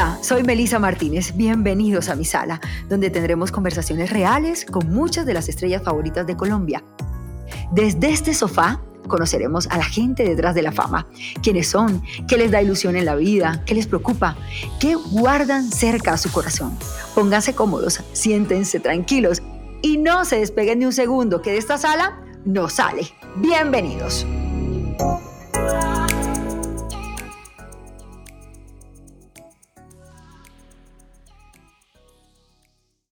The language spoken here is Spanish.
Hola, soy Melisa Martínez. Bienvenidos a mi sala, donde tendremos conversaciones reales con muchas de las estrellas favoritas de Colombia. Desde este sofá conoceremos a la gente detrás de la fama, quiénes son, qué les da ilusión en la vida, qué les preocupa, qué guardan cerca a su corazón. Pónganse cómodos, siéntense tranquilos y no se despeguen ni un segundo, que de esta sala no sale. Bienvenidos.